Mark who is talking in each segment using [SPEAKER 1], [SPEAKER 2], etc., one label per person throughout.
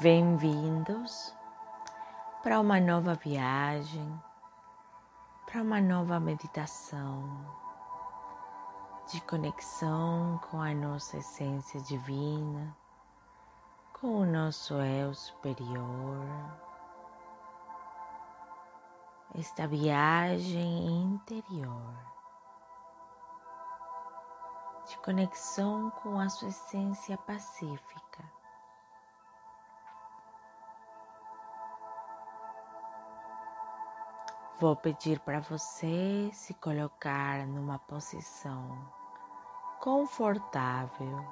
[SPEAKER 1] Bem-vindos para uma nova viagem, para uma nova meditação de conexão com a nossa essência divina, com o nosso eu superior. Esta viagem interior de conexão com a sua essência pacífica. Vou pedir para você se colocar numa posição confortável.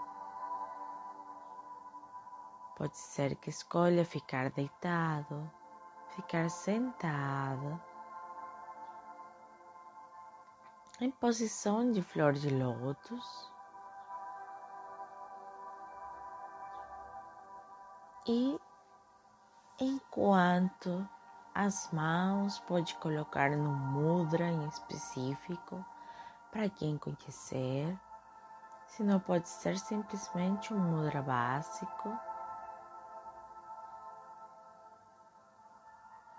[SPEAKER 1] Pode ser que escolha ficar deitado, ficar sentado, em posição de flor de lótus. E enquanto as mãos pode colocar no mudra em específico para quem conhecer, se não pode ser simplesmente um mudra básico,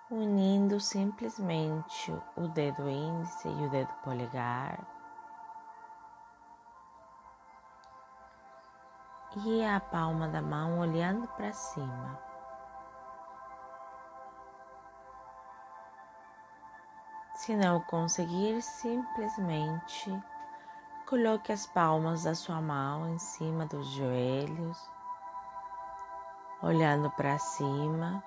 [SPEAKER 1] unindo simplesmente o dedo índice e o dedo polegar. E a palma da mão olhando para cima. Se não conseguir, simplesmente coloque as palmas da sua mão em cima dos joelhos, olhando para cima,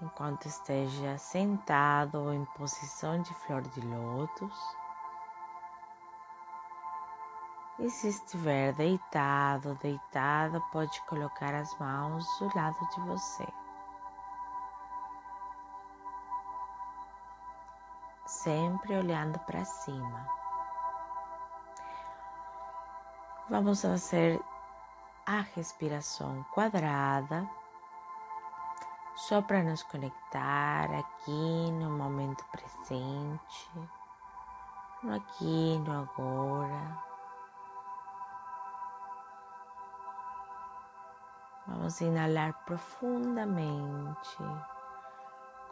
[SPEAKER 1] enquanto esteja sentado ou em posição de flor de lótus. E se estiver deitado, deitada, pode colocar as mãos do lado de você. Sempre olhando para cima. Vamos fazer a respiração quadrada, só para nos conectar aqui no momento presente, no aqui, no agora. Vamos inalar profundamente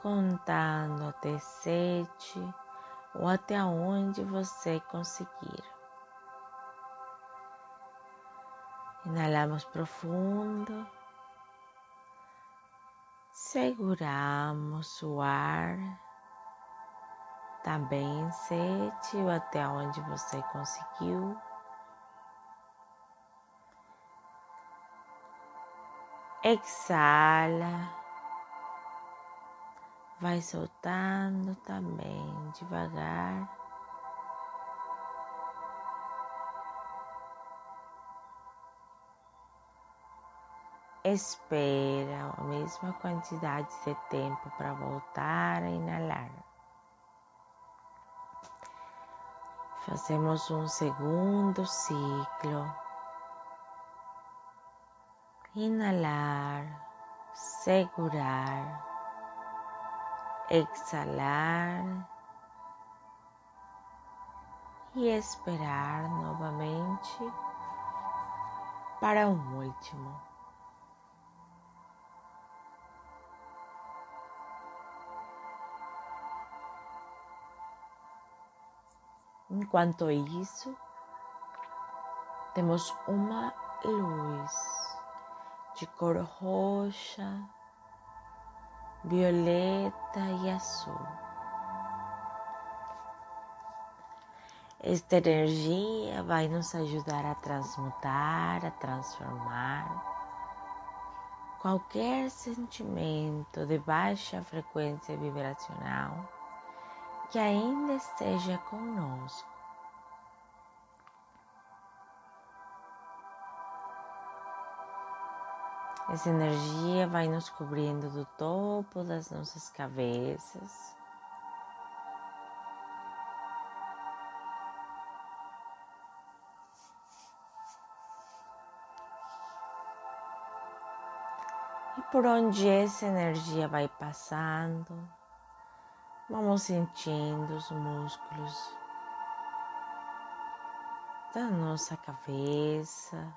[SPEAKER 1] contando até sete ou até onde você conseguir. Inalamos profundo, seguramos o ar também sete ou até onde você conseguiu. Exala vai soltando também devagar. Espera a mesma quantidade de tempo para voltar a inalar. Fazemos um segundo ciclo. Inalar, segurar exalar e esperar novamente para um último. Enquanto isso, temos uma luz de cor roxa violeta e azul. Esta energia vai nos ajudar a transmutar, a transformar qualquer sentimento de baixa frequência vibracional que ainda esteja conosco. Essa energia vai nos cobrindo do topo das nossas cabeças. E por onde essa energia vai passando, vamos sentindo os músculos da nossa cabeça,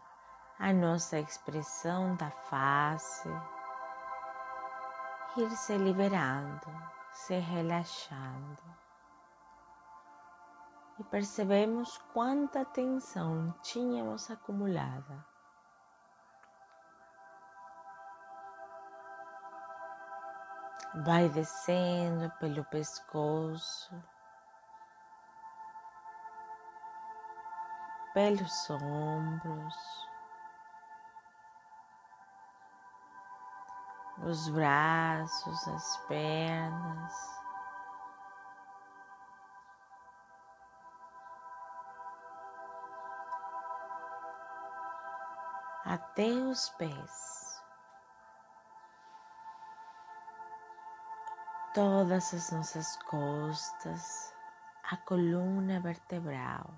[SPEAKER 1] a nossa expressão da face, ir se liberando, se relaxando. E percebemos quanta tensão tínhamos acumulada. Vai descendo pelo pescoço, pelos ombros, os braços, as pernas. Até os pés, todas as nossas costas, a coluna vertebral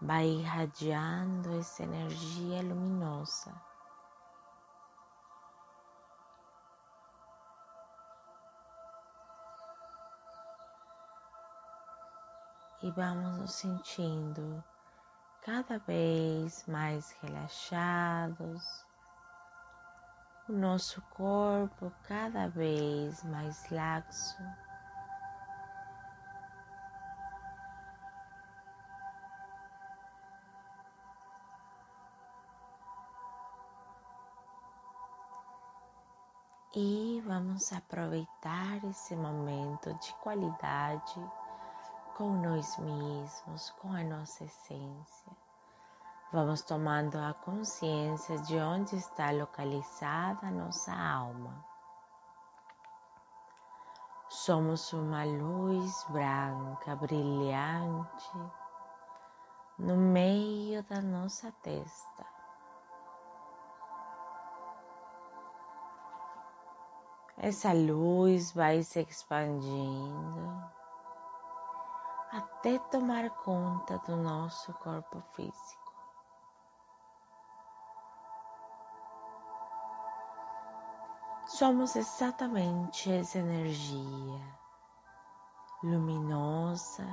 [SPEAKER 1] vai irradiando essa energia luminosa e vamos nos sentindo cada vez mais relaxados, o nosso corpo cada vez mais laxo. E vamos aproveitar esse momento de qualidade com nós mesmos, com a nossa essência. Vamos tomando a consciência de onde está localizada a nossa alma. Somos uma luz branca, brilhante, no meio da nossa testa. Essa luz vai se expandindo até tomar conta do nosso corpo físico. Somos exatamente essa energia luminosa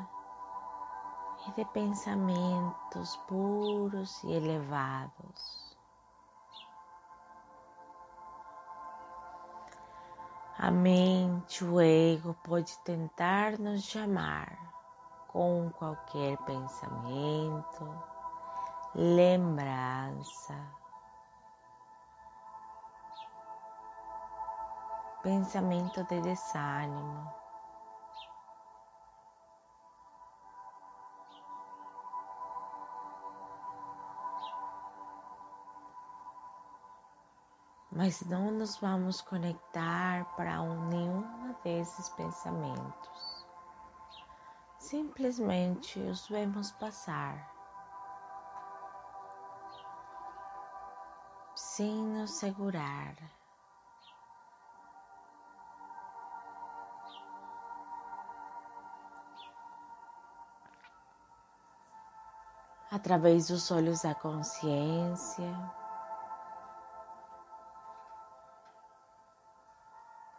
[SPEAKER 1] e de pensamentos puros e elevados. A mente, o ego pode tentar nos chamar com qualquer pensamento, lembrança, pensamento de desânimo. Mas não nos vamos conectar para um, nenhum desses pensamentos simplesmente os vemos passar, sem nos segurar. Através dos olhos da consciência,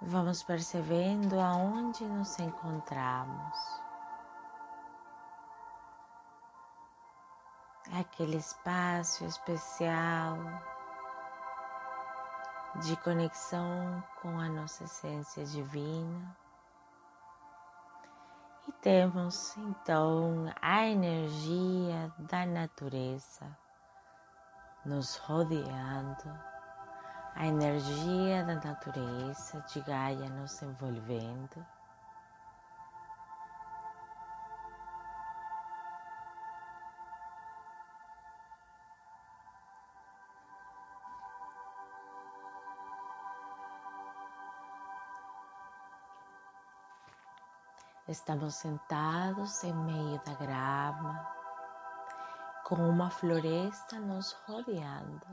[SPEAKER 1] vamos percebendo aonde nos encontramos. Aquele espaço especial de conexão com a nossa essência divina. E temos então a energia da natureza nos rodeando, a energia da natureza de Gaia nos envolvendo. Estamos sentados em meio da grama, com uma floresta nos rodeando,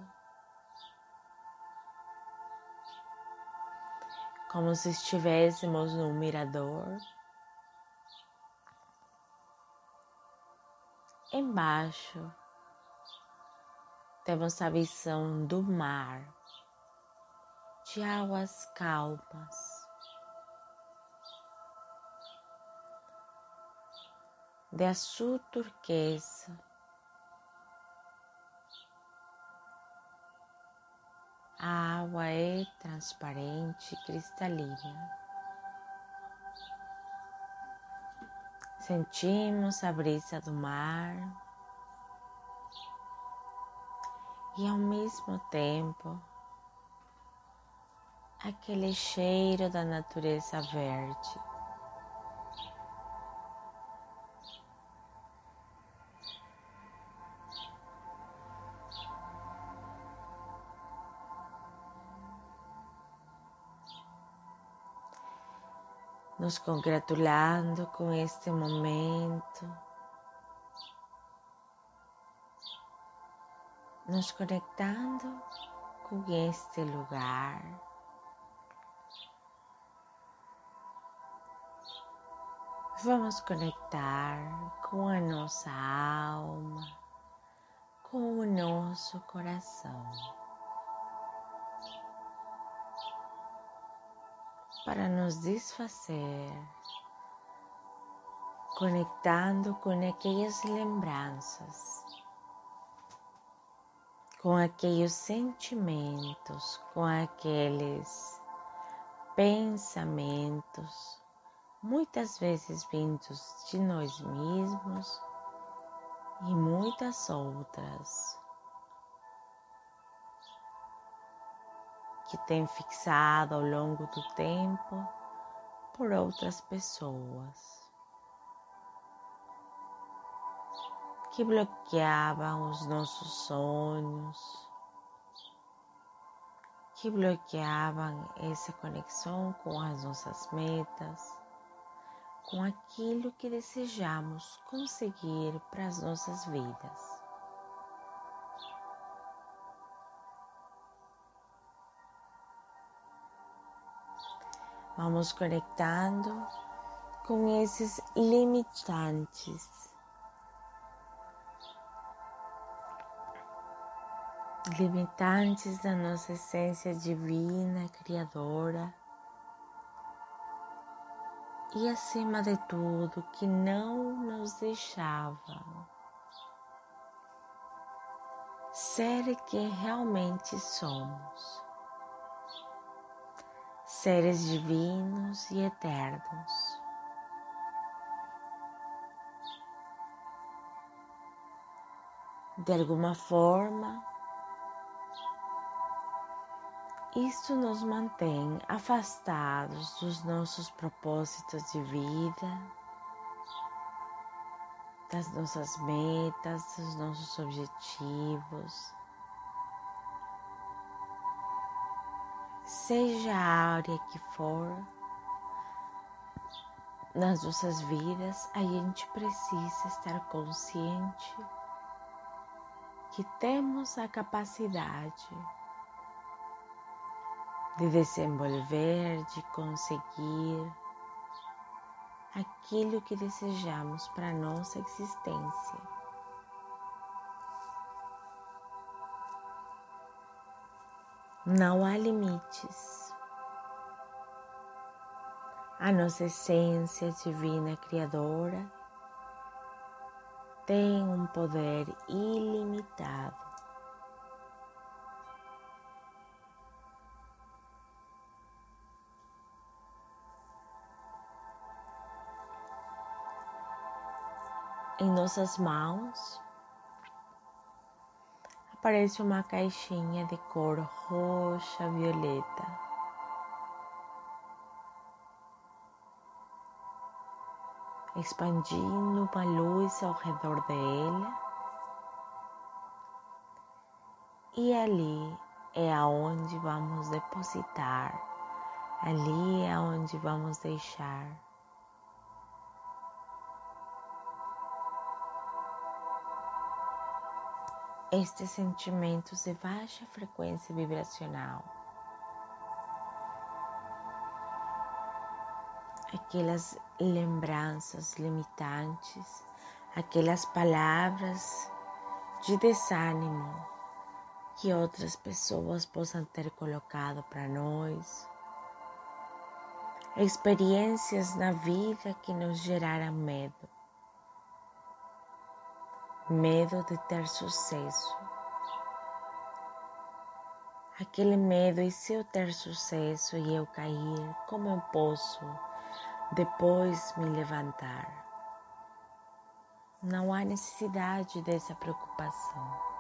[SPEAKER 1] como se estivéssemos num mirador. Embaixo temos a visão do mar, de águas calmas. De azul turquesa. A água é transparente e cristalina. Sentimos a brisa do mar e ao mesmo tempo aquele cheiro da natureza verde. Nos congratulando com este momento, nos conectando com este lugar. Vamos conectar com a nossa alma, com o nosso coração. Para nos desfazer, conectando com aquelas lembranças, com aqueles sentimentos, com aqueles pensamentos muitas vezes vindos de nós mesmos e muitas outras que tem fixado ao longo do tempo por outras pessoas que bloqueavam os nossos sonhos, que bloqueavam essa conexão com as nossas metas com aquilo que desejamos conseguir para as nossas vidas. Vamos conectando com esses limitantes. Limitantes da nossa essência divina, criadora. E, acima de tudo, que não nos deixava. Ser quem realmente somos, seres divinos e eternos. De alguma forma, Isto nos mantém afastados dos nossos propósitos de vida, das nossas metas, dos nossos objetivos. Seja a área que for, nas nossas vidas, a gente precisa estar consciente que temos a capacidade de desenvolver, de conseguir aquilo que desejamos para nossa existência. Não há limites. A nossa essência divina criadora tem um poder ilimitado em nossas mãos aparece uma caixinha de cor roxa violeta. Expandindo uma luz ao redor dela, e ali é aonde vamos depositar, ali é onde vamos deixar estes sentimentos de baixa frequência vibracional. Aquelas lembranças limitantes, aquelas palavras de desânimo que outras pessoas possam ter colocado para nós, experiências na vida que nos geraram medo medo de ter sucesso, aquele medo e se eu ter sucesso e eu cair, como eu posso depois me levantar? Não há necessidade dessa preocupação.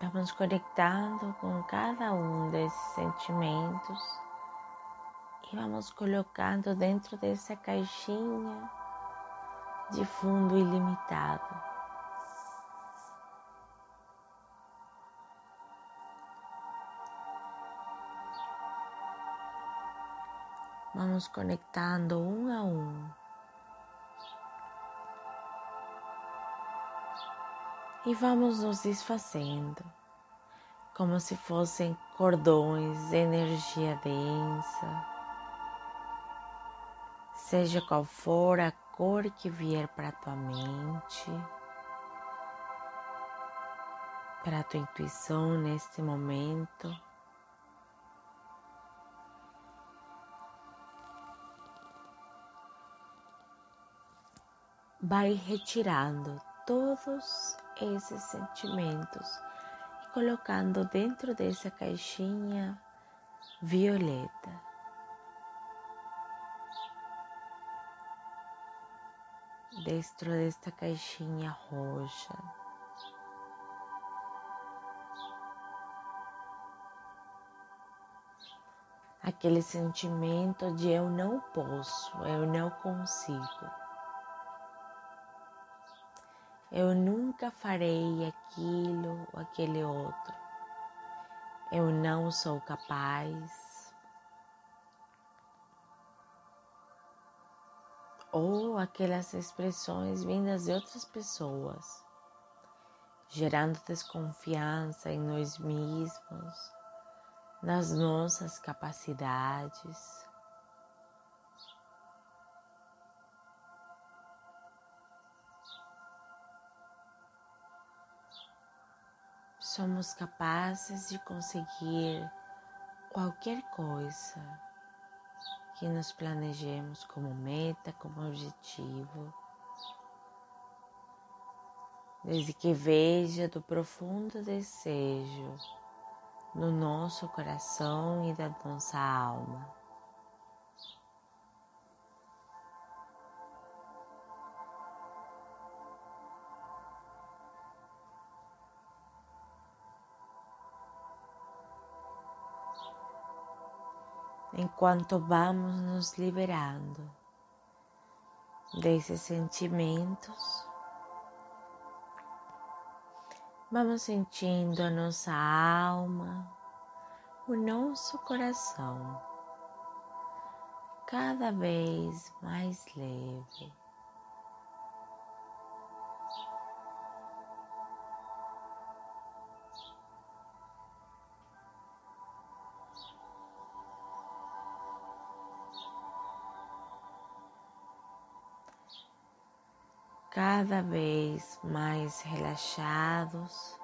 [SPEAKER 1] Vamos conectando com cada um desses sentimentos e vamos colocando dentro dessa caixinha de fundo ilimitado. Vamos conectando um a um. e vamos nos desfazendo, como se fossem cordões de energia densa, seja qual for a cor que vier para tua mente, para tua intuição neste momento. Vai retirando todos esses sentimentos e colocando dentro dessa caixinha violeta. Dentro desta caixinha roxa. Aquele sentimento de eu não posso, eu não consigo. Eu nunca farei aquilo ou aquele outro. Eu não sou capaz. Ou aquelas expressões vindas de outras pessoas, gerando desconfiança em nós mesmos, nas nossas capacidades. somos capazes de conseguir qualquer coisa que nos planejemos como meta, como objetivo, desde que veja do profundo desejo no nosso coração e da nossa alma. Enquanto vamos nos liberando desses sentimentos, vamos sentindo a nossa alma, o nosso coração cada vez mais leve. Cada vez mais relaxados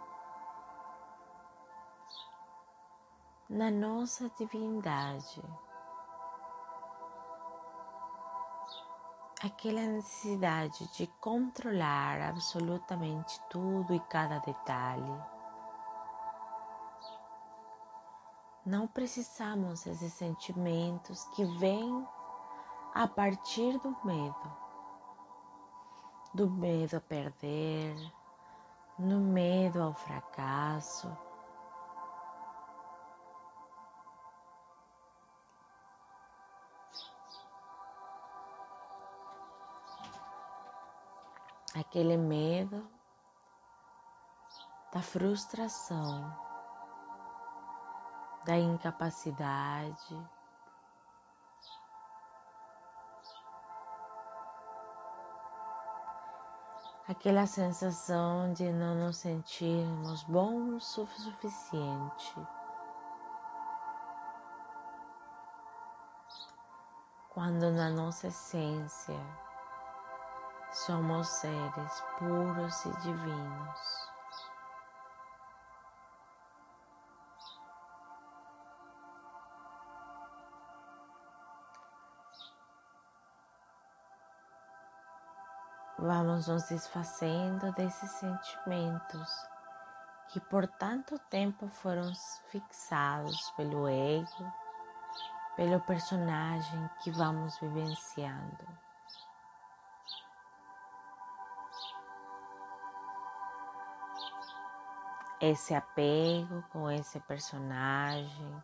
[SPEAKER 1] na nossa divindade. Aquela necessidade de controlar absolutamente tudo e cada detalhe. Não precisamos desses sentimentos que vêm a partir do medo do medo a perder, no medo ao fracasso. Aquele medo da frustração, da incapacidade, aquela sensação de não nos sentirmos bons o suficiente. Quando na nossa essência somos seres puros e divinos. Vamos nos desfazendo desses sentimentos que por tanto tempo foram fixados pelo ego, pelo personagem que vamos vivenciando. Esse apego com esse personagem,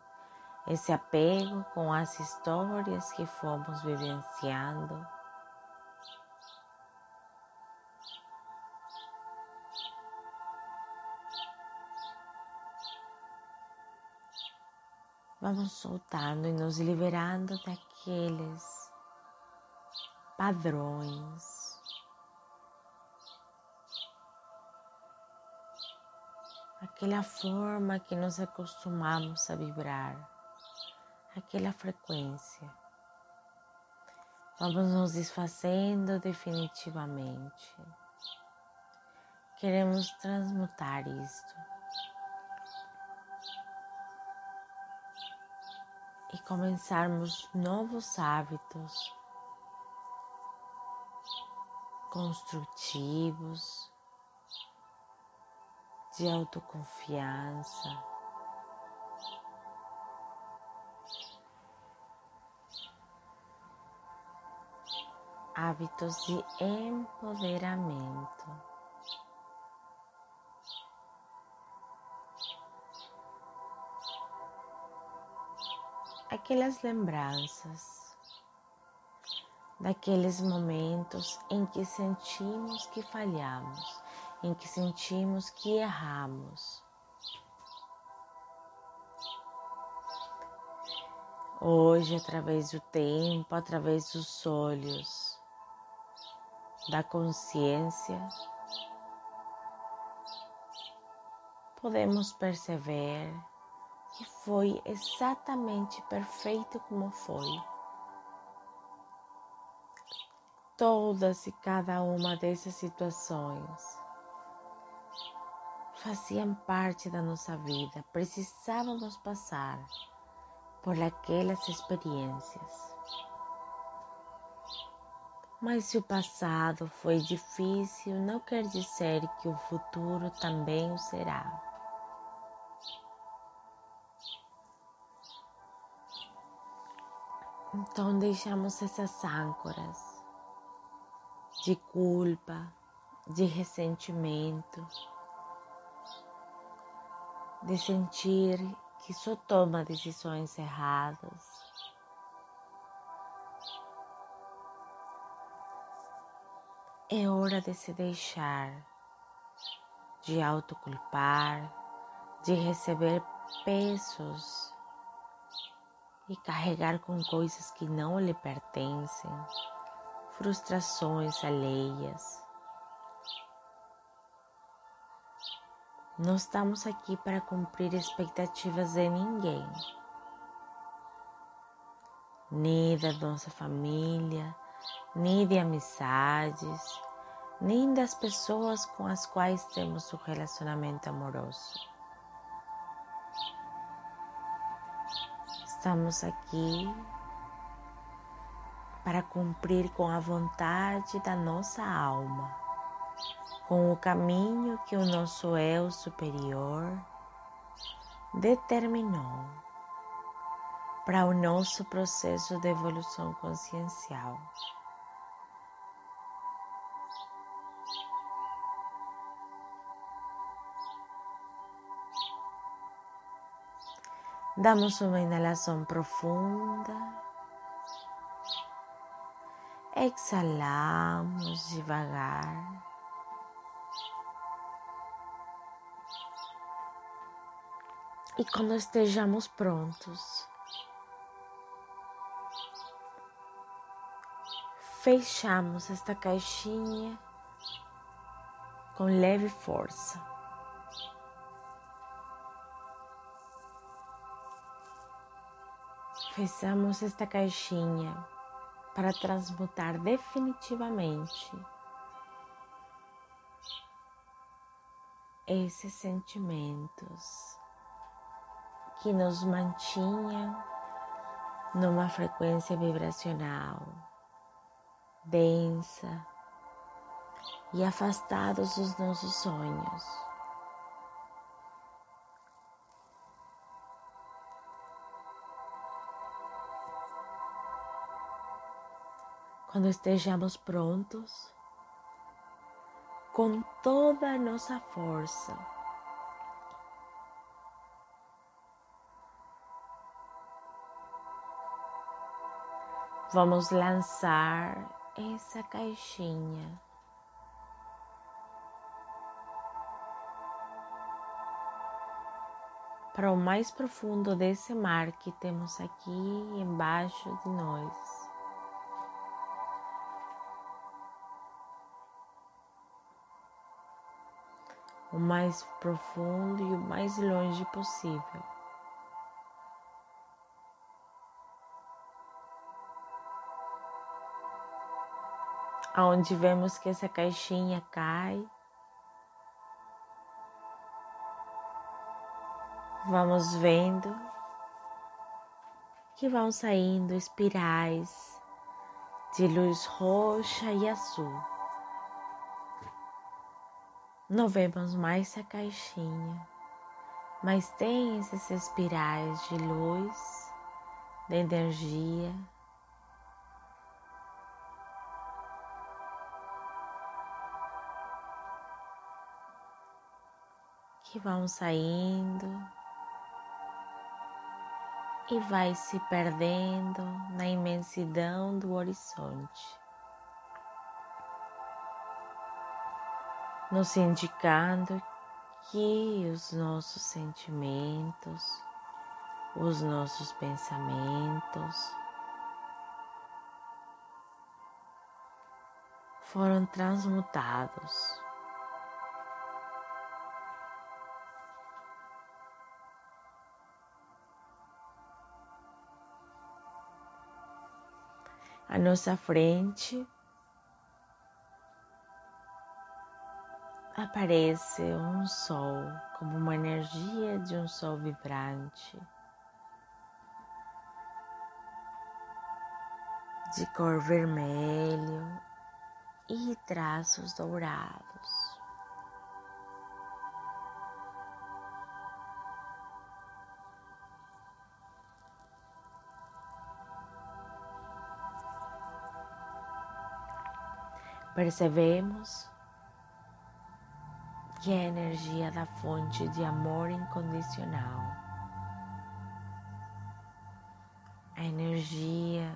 [SPEAKER 1] esse apego com as histórias que fomos vivenciando vamos soltando e nos liberando daqueles padrões. Aquela forma que nos acostumamos a vibrar, aquela frequência. Vamos nos desfazendo definitivamente. Queremos transmutar isto e começarmos novos hábitos construtivos de autoconfiança. Hábitos de empoderamento. Aquelas lembranças, daqueles momentos em que sentimos que falhamos, em que sentimos que erramos. Hoje, através do tempo, através dos olhos da consciência, podemos perceber que foi exatamente perfeito como foi. Todas e cada uma dessas situações faziam parte da nossa vida, precisávamos passar por aquelas experiências. Mas se o passado foi difícil, não quer dizer que o futuro também o será. Então deixamos essas âncoras de culpa, de ressentimento, de sentir que só toma decisões erradas. É hora de se deixar de autoculpar, de receber pesos e carregar com coisas que não lhe pertencem, frustrações alheias. Não estamos aqui para cumprir expectativas de ninguém, nem da nossa família, nem de amizades, nem das pessoas com as quais temos um relacionamento amoroso. Estamos aqui para cumprir com a vontade da nossa alma, com o caminho que o nosso eu superior determinou para o nosso processo de evolução consciencial. Damos uma inalação profunda. Exalamos devagar. E quando estejamos prontos, fechamos esta caixinha com leve força. Fechamos esta caixinha para transmutar definitivamente esses sentimentos que nos mantinham numa frequência vibracional densa, e afastados dos nossos sonhos. Quando estejamos prontos, com toda a nossa força, vamos lançar essa caixinha. Para o mais profundo desse mar que temos aqui embaixo de nós. O mais profundo e o mais longe possível. aonde vemos que essa caixinha cai. Vamos vendo que vão saindo espirais de luz roxa e azul. Não vemos mais a caixinha, mas tem esses espirais de luz, de energia. Que vão saindo e vai se perdendo na imensidão do horizonte, nos indicando que os nossos sentimentos, os nossos pensamentos foram transmutados. À nossa frente aparece um sol como uma energia de um sol vibrante, de cor vermelho e traços dourados. percebemos que é a energia da fonte de amor incondicional, a energia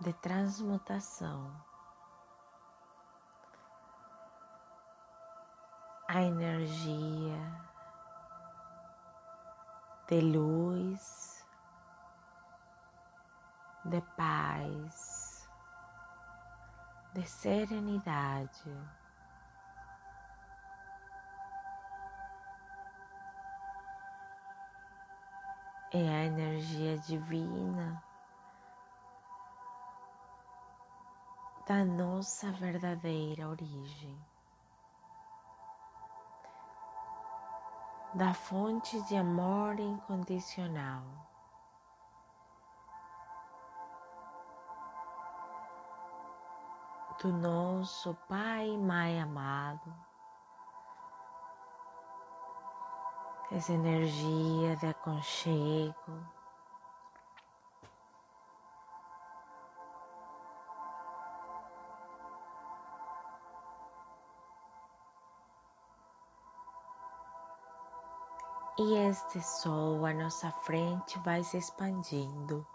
[SPEAKER 1] de transmutação, a energia de luz de paz, de serenidade. É a energia divina da nossa verdadeira origem, da fonte de amor incondicional. Do nosso Pai Mãe amado, essa energia de aconchego. E este sol à nossa frente vai se expandindo.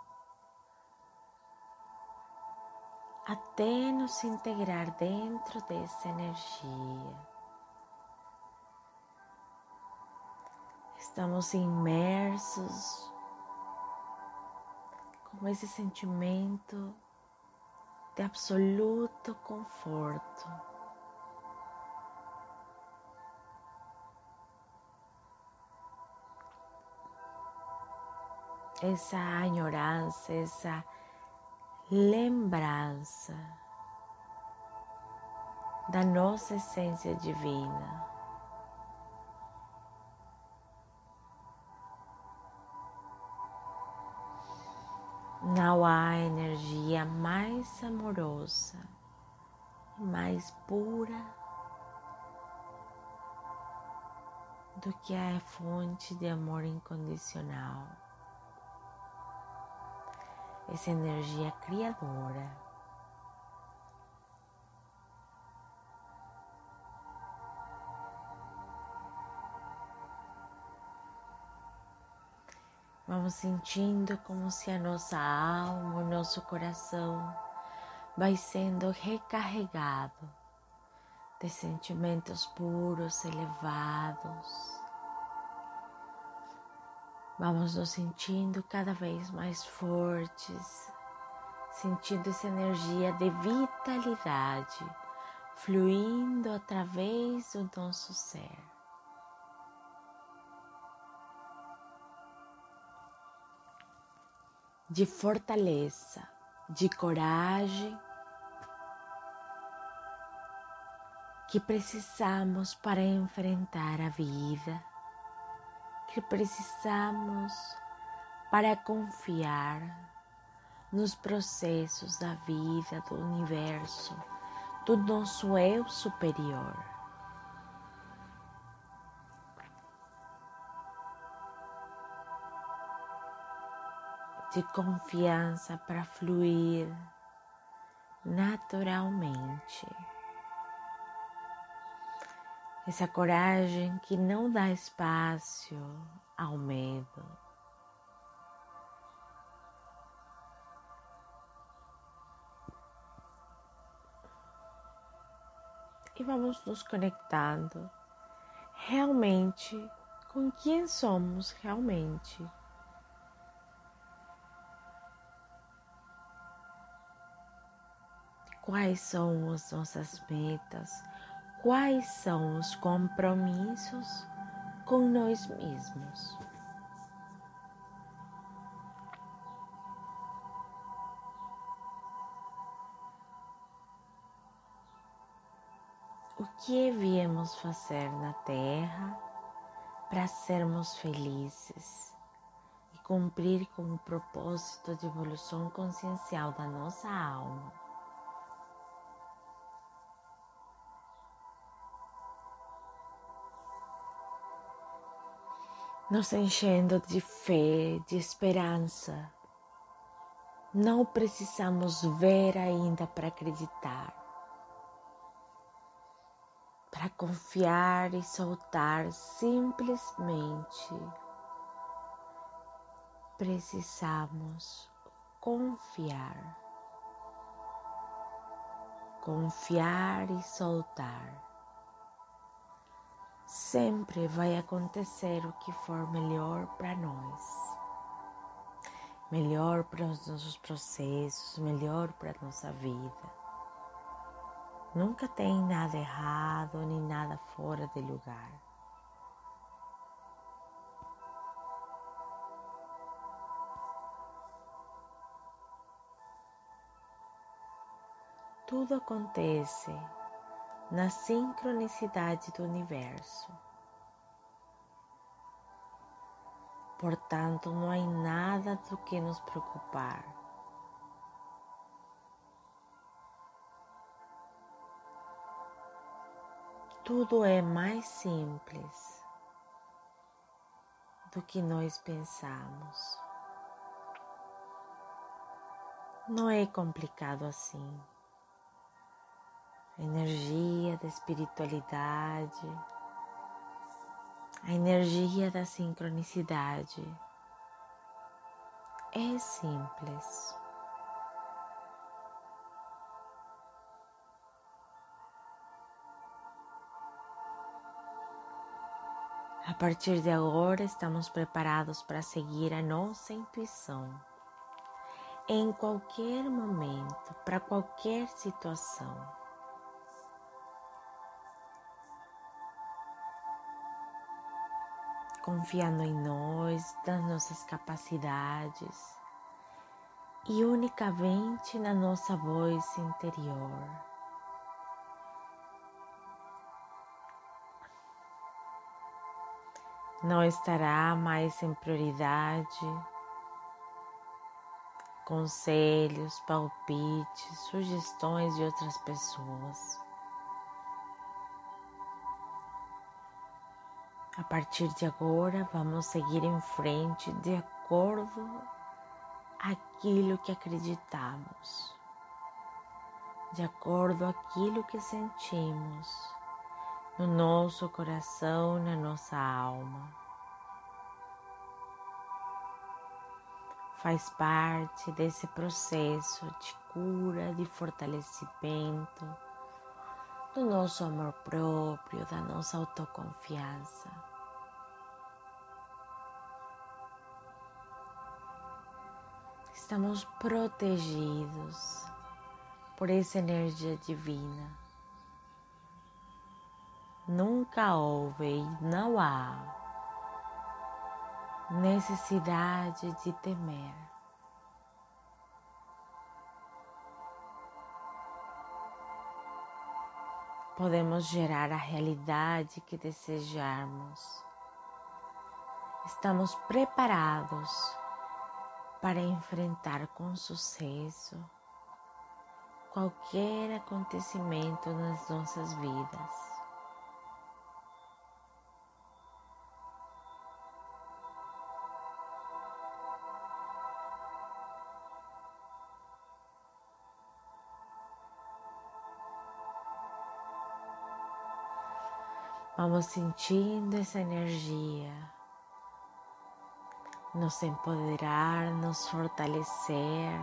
[SPEAKER 1] Até nos integrar dentro dessa energia. Estamos imersos com esse sentimento de absoluto conforto. Essa ignorância, essa lembrança da nossa essência divina. Não há energia mais amorosa mais pura do que a fonte de amor incondicional. Essa energia criadora Vamos sentindo como se a nossa alma, o nosso coração vai sendo recarregado de sentimentos puros, elevados. Vamos nos sentindo cada vez mais fortes, sentindo essa energia de vitalidade fluindo através do nosso ser. de fortaleza, de coragem que precisamos para enfrentar a vida, que precisamos para confiar nos processos da vida, do universo, do nosso eu superior. de confiança para fluir naturalmente. Essa coragem que não dá espaço ao medo. E vamos nos conectando realmente com quem somos realmente. quais são as nossas metas, quais são os compromissos com nós mesmos. O que viemos fazer na Terra para sermos felizes e cumprir com o propósito de evolução consciencial da nossa alma? Nos enchendo de fé, de esperança. Não precisamos ver ainda para acreditar, para confiar e soltar simplesmente. Precisamos confiar, confiar e soltar sempre vai acontecer o que for melhor para nós. Melhor para os nossos processos, melhor para a nossa vida. Nunca tem nada errado nem nada fora de lugar. Tudo acontece na sincronicidade do universo. Portanto, não há nada do que nos preocupar. Tudo é mais simples do que nós pensamos. Não é complicado assim a energia da espiritualidade, a energia da sincronicidade. É simples. A partir de agora, estamos preparados para seguir a nossa intuição. Em qualquer momento, para qualquer situação. Confiando em nós, nas nossas capacidades e unicamente na nossa voz interior. Não estará mais em prioridade conselhos, palpites, sugestões de outras pessoas. A partir de agora, vamos seguir em frente de acordo aquilo que acreditamos, de acordo aquilo que sentimos no nosso coração, na nossa alma. Faz parte desse processo de cura, de fortalecimento do nosso amor próprio, da nossa autoconfiança. Estamos protegidos por essa energia divina. Nunca houve e não há necessidade de temer. Podemos gerar a realidade que desejarmos. Estamos preparados para enfrentar com sucesso qualquer acontecimento nas nossas vidas. Vamos sentindo essa energia nos empoderar, nos fortalecer.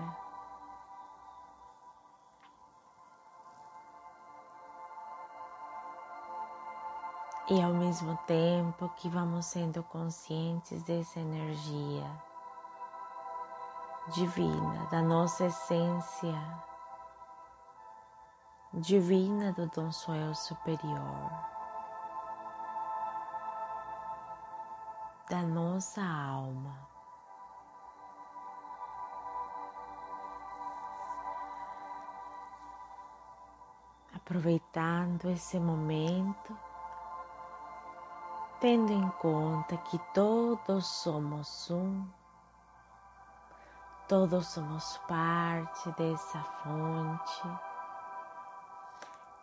[SPEAKER 1] E ao mesmo tempo que vamos sendo conscientes dessa energia divina, da nossa essência divina do nosso eu superior. Da nossa alma. Aproveitando esse momento, tendo em conta que todos somos um, todos somos parte dessa fonte.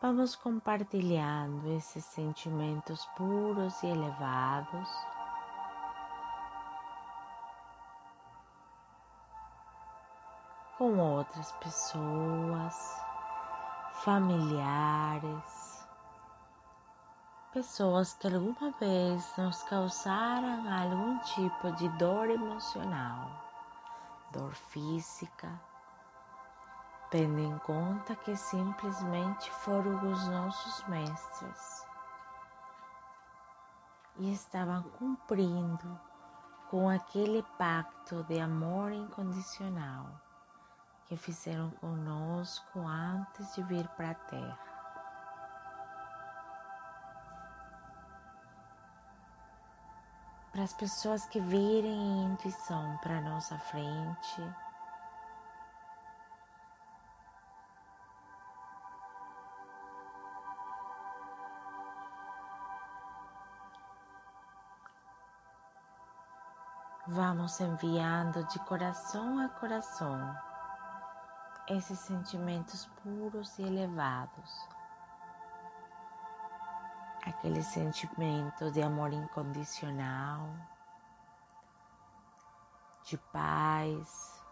[SPEAKER 1] Vamos compartilhando esses sentimentos puros e elevados com outras pessoas, familiares, pessoas que alguma vez nos causaram algum tipo de dor emocional, dor física, tendo em conta que simplesmente foram os nossos mestres e estavam cumprindo com aquele pacto de amor incondicional que fizeram conosco antes de vir para a Terra. Para as pessoas que virem intuição para nossa frente, Vamos enviando de coração a coração esses sentimentos puros e elevados. Aquele sentimento de amor incondicional, de paz,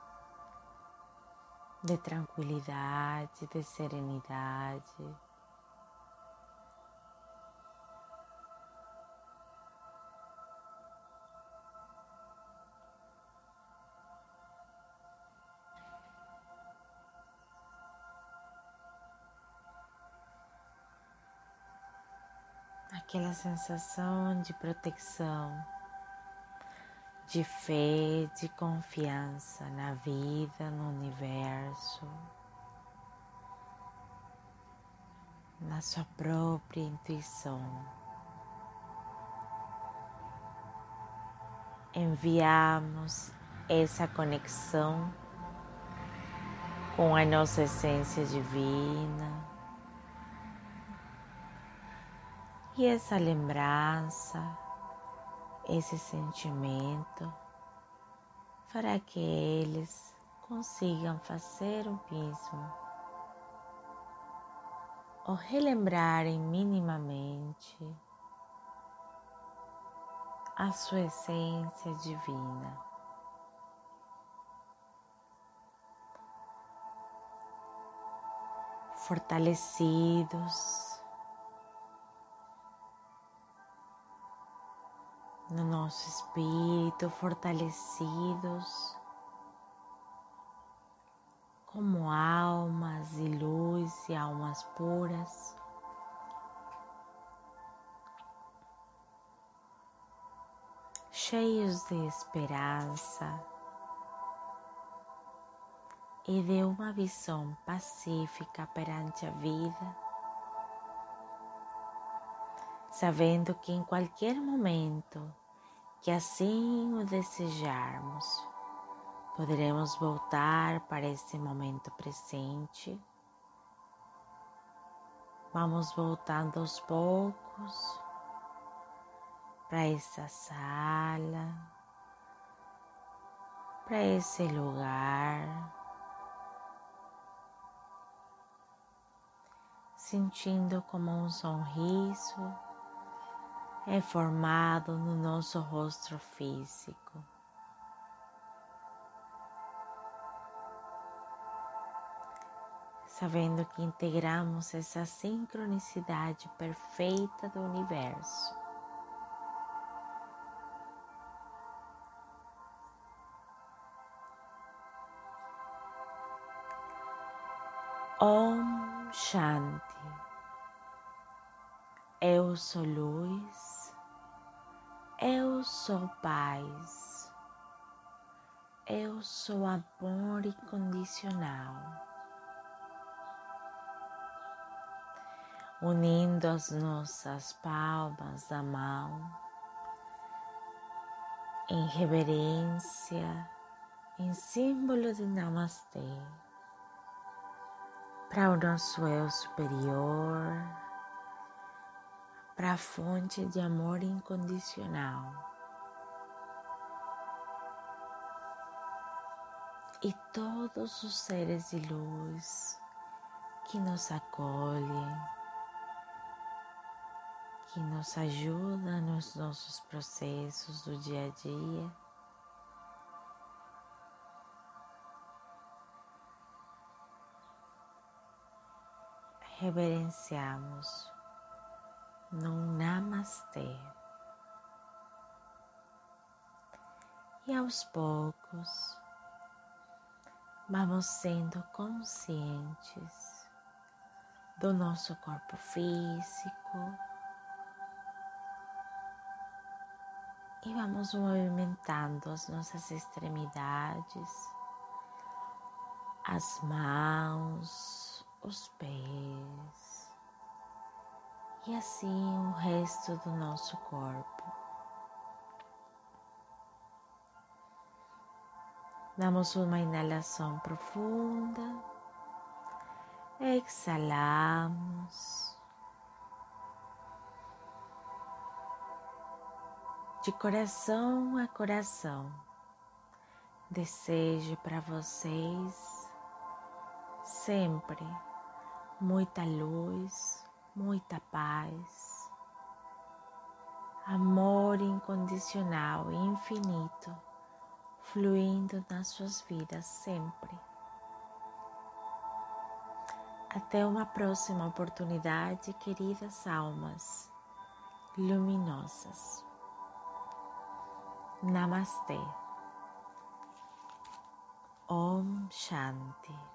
[SPEAKER 1] de tranquilidade, de serenidade. Aquela sensação de proteção, de fé, de confiança na vida, no universo, na sua própria intuição. Enviamos essa conexão com a nossa essência divina E essa lembrança, esse sentimento, fará que eles consigam fazer o mesmo ou relembrarem minimamente a sua essência divina. Fortalecidos no nosso espírito, fortalecidos como almas e luz e almas puras. Cheios de esperança e de uma visão pacífica perante a vida, sabendo que em qualquer momento que assim o desejarmos, Poderemos voltar para esse momento presente. Vamos voltando aos poucos para essa sala, para esse lugar, sentindo como um sorriso é formado no nosso rosto físico. sabendo que integramos essa sincronicidade perfeita do universo. Om Shanti. Eu sou luz, eu sou paz, eu sou amor incondicional. unindo as nossas palmas da mão em reverência, em símbolo de Namastê, para o nosso eu superior, para a fonte de amor incondicional. E todos os seres de luz que nos acolhem, que nos ajuda nos nossos processos do dia a dia. Reverenciamos no Namastê. E aos poucos vamos sendo conscientes do nosso corpo físico e vamos movimentando as nossas extremidades, as mãos, os pés e assim o resto do nosso corpo. Damos uma inalação profunda, exalamos. de coração a coração. Desejo para vocês sempre muita luz, muita paz, amor incondicional e infinito fluindo nas suas vidas sempre. Até uma próxima oportunidade, queridas almas luminosas. Namaste. Om Shanti.